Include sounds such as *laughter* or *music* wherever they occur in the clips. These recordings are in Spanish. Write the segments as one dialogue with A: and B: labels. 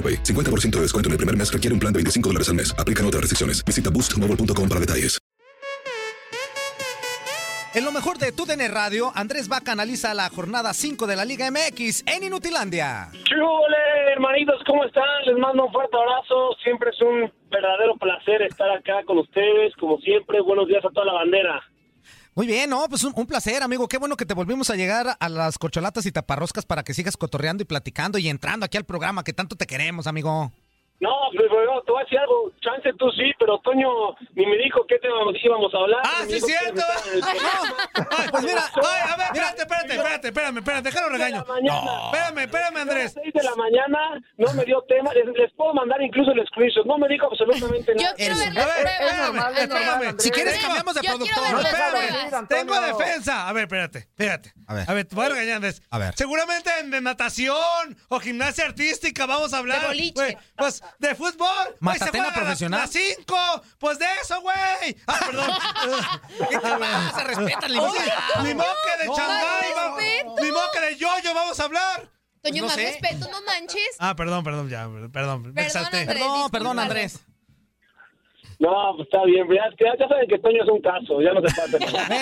A: AroPay. 50% de descuento en el primer mes requiere un plan de 25 dólares al mes. Aplican otras restricciones. Visita boostmobile.com para detalles.
B: En lo mejor de TUDN Radio, Andrés Vaca analiza la jornada 5 de la Liga MX en Inutilandia.
C: ¡Chule, hermanitos! ¿Cómo están? Les mando un fuerte abrazo. Siempre es un verdadero placer estar acá con ustedes. Como siempre, buenos días a toda la bandera.
B: Muy bien, no, pues un, placer, amigo. Qué bueno que te volvimos a llegar a las corcholatas y taparroscas para que sigas cotorreando y platicando y entrando aquí al programa que tanto te queremos, amigo.
C: No, pero te voy a decir algo. Tú sí, pero Toño ni me dijo qué tema íbamos a hablar.
D: ¡Ah, sí, cierto! Ay, pues mira, ay, a ver, espérate, espérate, espérate, espérame, espérate, déjalo regaño. No, espérame, espérame, Andrés.
C: A las 6 de la mañana no me dio tema. Les, les puedo mandar incluso el screenshot. No me dijo absolutamente nada.
D: Yo quiero ver a ver, espérame, espérame.
B: Si quieres, cambiamos de productor.
D: No, espérame. Tengo defensa. A ver, espérate, espérate.
B: A ver.
D: A ver, te voy a regañar, Andrés.
B: A ver.
D: Seguramente de natación o gimnasia artística vamos a hablar.
E: De boliche.
D: Pues de fútbol.
B: Matatena profesional.
D: Cinco. Pues de eso, güey. Ah, perdón. *laughs*
B: ¿Qué te pasa? Respeta el
D: Oye, Ni moque de
E: respeto.
D: Ni moque de yoyo vamos a hablar.
E: Toño,
B: no
E: más
B: sé.
E: respeto, no manches.
D: Ah, perdón, perdón, ya, perdón. Me
E: Perdón,
D: exalté.
E: Andrés.
B: Perdón, perdón. Andrés.
C: No, pues está bien. Ya, ya, ya saben que Toño es un caso. Ya no se pasa.
B: Ve,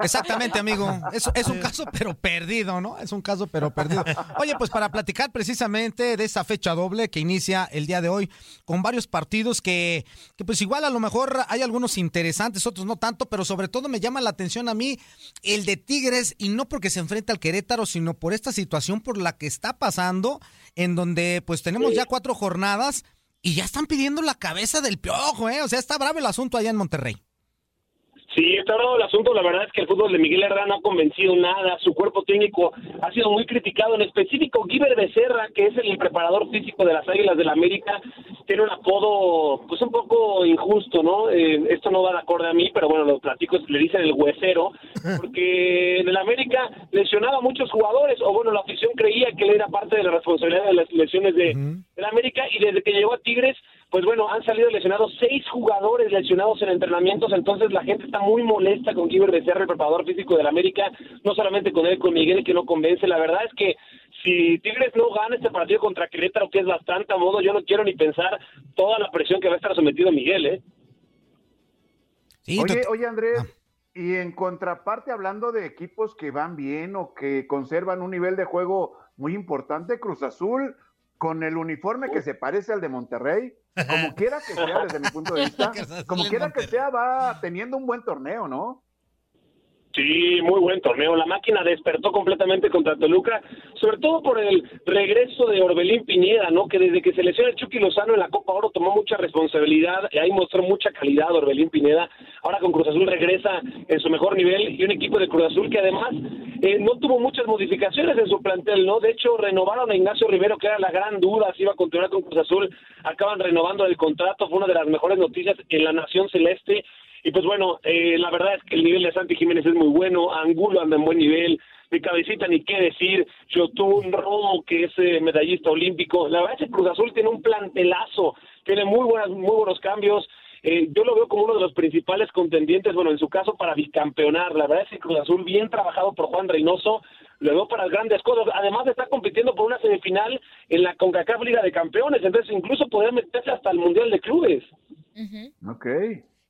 B: Exactamente, amigo. Es, es un caso, pero perdido, ¿no? Es un caso, pero perdido. Oye, pues para platicar precisamente de esa fecha doble que inicia el día de hoy, con varios partidos que, que pues igual a lo mejor hay algunos interesantes, otros no tanto, pero sobre todo me llama la atención a mí el de Tigres, y no porque se enfrenta al Querétaro, sino por esta situación por la que está pasando, en donde pues tenemos ya cuatro jornadas y ya están pidiendo la cabeza del piojo, ¿eh? O sea, está bravo el asunto allá en Monterrey.
C: Sí, está bravo el asunto. La verdad es que el fútbol de Miguel Herrera no ha convencido nada. Su cuerpo técnico ha sido muy criticado. En específico, Guiber Becerra, que es el preparador físico de las Águilas del América, tiene un apodo, pues un poco injusto, ¿no? Eh, esto no va de acorde a mí, pero bueno, lo platico, le dicen el huesero, porque en el América lesionaba a muchos jugadores, o bueno, la afición creía que él era parte de la responsabilidad de las lesiones de, del América, y desde que llegó a Tigres, pues bueno, han salido lesionados seis jugadores lesionados en entrenamientos, entonces la gente está muy molesta con Guiber Becerra, el preparador físico del América, no solamente con él, con Miguel, que no convence. La verdad es que si Tigres no gana este partido contra Querétaro, que es bastante a modo, yo no quiero ni pensar toda la presión que va a estar sometido Miguel, ¿eh?
B: Sí,
F: Oye, oye Andrés,
B: Ah.
F: y en contraparte, hablando de equipos que van bien o que conservan un nivel de juego muy importante, Cruz Azul, con el uniforme que se parece al de Monterrey, como *laughs* quiera que sea, desde mi punto de *laughs* vista, como quiera que sea, va teniendo un buen torneo, ¿no?
C: Sí, muy buen torneo. La máquina despertó completamente contra Toluca, sobre todo por el regreso de Orbelín Piñeda, ¿no? Que desde que se lesionó el Chucky Lozano en la Copa Oro tomó mucha responsabilidad y ahí mostró mucha calidad Orbelín Pineda. ahora con Cruz Azul regresa en su mejor nivel y un equipo de Cruz Azul que además eh, no tuvo muchas modificaciones en su plantel, ¿no? De hecho, renovaron a Ignacio Rivero, que era la gran duda si iba a continuar con Cruz Azul, acaban renovando el contrato, fue una de las mejores noticias en la Nación Celeste. Y pues bueno, eh, la verdad es que el nivel de Santi Jiménez es muy bueno, Angulo anda en buen nivel, mi cabecita ni qué decir, Yotun, Romo, que es eh, medallista olímpico. La verdad es que Cruz Azul tiene un plantelazo, tiene muy, buenas, muy buenos cambios. Eh, yo lo veo como uno de los principales contendientes, bueno, en su caso para bicampeonar. La verdad es que Cruz Azul, bien trabajado por Juan Reynoso, lo veo para grandes cosas. Además está compitiendo por una semifinal en la CONCACAF Liga de Campeones, entonces incluso podría meterse hasta el Mundial de Clubes.
F: Ok.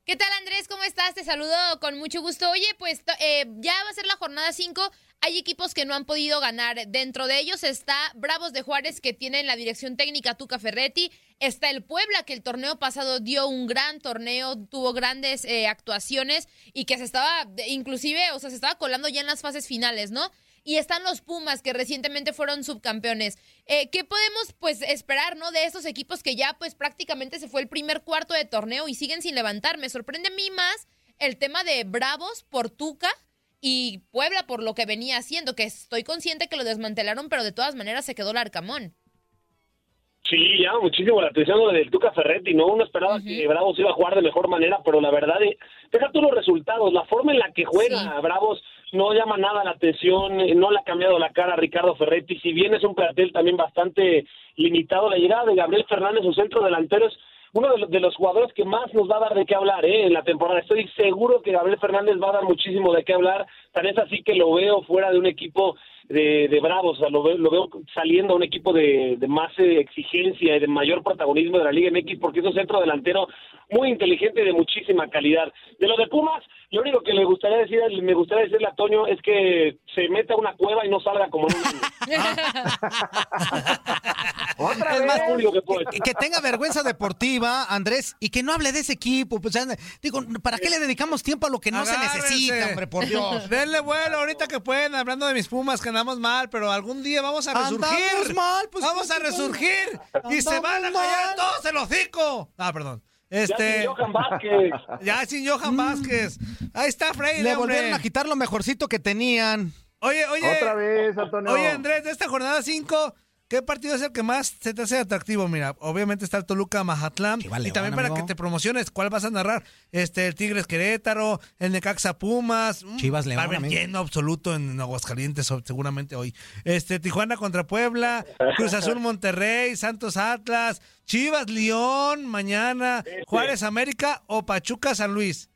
E: ¿Qué tal Andrés? ¿Cómo estás? Te saludo con mucho gusto. Oye, pues eh, ya va a ser la jornada 5. Hay equipos que no han podido ganar. Dentro de ellos está Bravos de Juárez, que tiene en la dirección técnica Tuca Ferretti. Está el Puebla, que el torneo pasado dio un gran torneo, tuvo grandes eh, actuaciones y que se estaba, inclusive, o sea, se estaba colando ya en las fases finales, ¿no? Y están los Pumas, que recientemente fueron subcampeones. Eh, ¿Qué podemos, pues, esperar, no? De estos equipos que ya, pues, prácticamente se fue el primer cuarto de torneo y siguen sin levantar. Me sorprende a mí más el tema de Bravos por Tuca y Puebla por lo que venía haciendo, que estoy consciente que lo desmantelaron, pero de todas maneras se quedó el Arcamón.
C: Sí, llama muchísimo la atención lo del Tuca Ferretti, ¿no? Uno esperaba que Bravos iba a jugar de mejor manera, pero la verdad, eh, deja tú los resultados, la forma en la que juega Bravos no llama nada la atención, eh, no le ha cambiado la cara a Ricardo Ferretti, si bien es un plantel también bastante limitado, la llegada de Gabriel Fernández, su centro delantero, es uno de los, de los jugadores que más nos va a dar de qué hablar ¿eh? en la temporada. Estoy seguro que Gabriel Fernández va a dar muchísimo de qué hablar, tan es así que lo veo fuera de un equipo de, de Bravos, o sea, lo, veo, lo veo saliendo a un equipo de, de más eh, exigencia y de mayor protagonismo de la Liga MX, porque es un centro delantero muy inteligente y de muchísima calidad. De lo de Pumas, lo único que le gustaría decir, me gustaría decirle a Toño es que se meta a una cueva y no salga como en un *laughs*
F: Otra
B: Es
F: vez.
B: más,
C: que puedo
B: que, que tenga vergüenza deportiva, Andrés, y que no hable de ese equipo. Pues, digo, ¿para qué le dedicamos tiempo a lo que no se necesita, hombre, por Dios?
D: Denle vuelo ahorita que pueden, hablando de mis pumas, que andamos mal, pero algún día vamos a
B: Andamos
D: resurgir.
B: mal, pues,
D: vamos a resurgir y se van a callar todos el hocico. Ah, perdón.
C: Ya
D: Este,
C: sin Johan Vázquez. *laughs*
D: ya sin Johan Vázquez. Ahí está Freire,
B: Le
D: hombre.
B: volvieron a quitar lo mejorcito que tenían.
D: Oye, oye.
F: Otra vez, Antonio.
D: Oye, Andrés, de esta jornada 5, ¿qué partido es el que más se te hace atractivo? Mira, obviamente está el Toluca Mazatlán.
B: Chiva
D: y también para
B: amigo.
D: que te promociones, ¿cuál vas a narrar? Este, el Tigres Querétaro, el Necaxa Pumas. mm,
B: Chivas León,
D: Va a haber lleno absoluto en Aguascalientes, seguramente hoy. Este, Tijuana contra Puebla, *laughs* Cruz Azul Monterrey, Santos Atlas, Chivas León, mañana, Juárez América o Pachuca San Luis.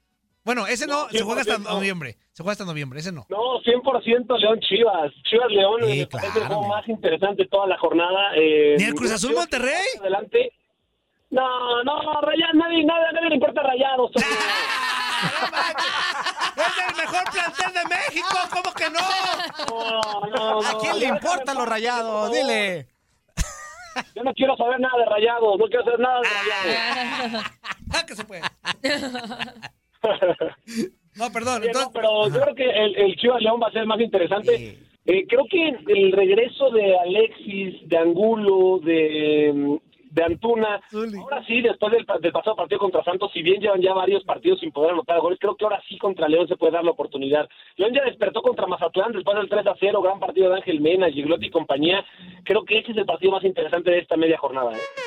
D: Bueno, ese no,
C: No,
D: se juega hasta
C: 100%.
D: noviembre. Se juega hasta noviembre, ese no.
C: No, 100% León Chivas. Chivas León
B: Sí,
C: me parece el juego más interesante de toda la jornada. Eh,
D: ¿Ni el Cruz Azul Monterrey?
C: Adelante. No, no, Rayados, nadie, nadie, nadie le importa Rayados. *laughs*
D: ¡Es el mejor plantel de México! ¿Cómo que no?
C: No, no, no.
B: ¿A quién le importan los rayados? Dile.
C: Yo no quiero saber nada de Rayados, no quiero saber nada de Rayados. *laughs*
D: ¡Ah, que se puede! *laughs* No, perdón. Entonces,
C: pero yo creo que el, el Chivas León va a ser más interesante. Eh, creo que el regreso de Alexis, de Angulo, de, de Antuna, ahora sí, después del, del pasado partido contra Santos, si bien llevan ya varios partidos sin poder anotar goles, creo que ahora sí contra León se puede dar la oportunidad. León ya despertó contra Mazatlán después del 3 a 0, gran partido de Ángel Mena, Giglotti y compañía. Creo que ese es el partido más interesante de esta media jornada. ¿eh?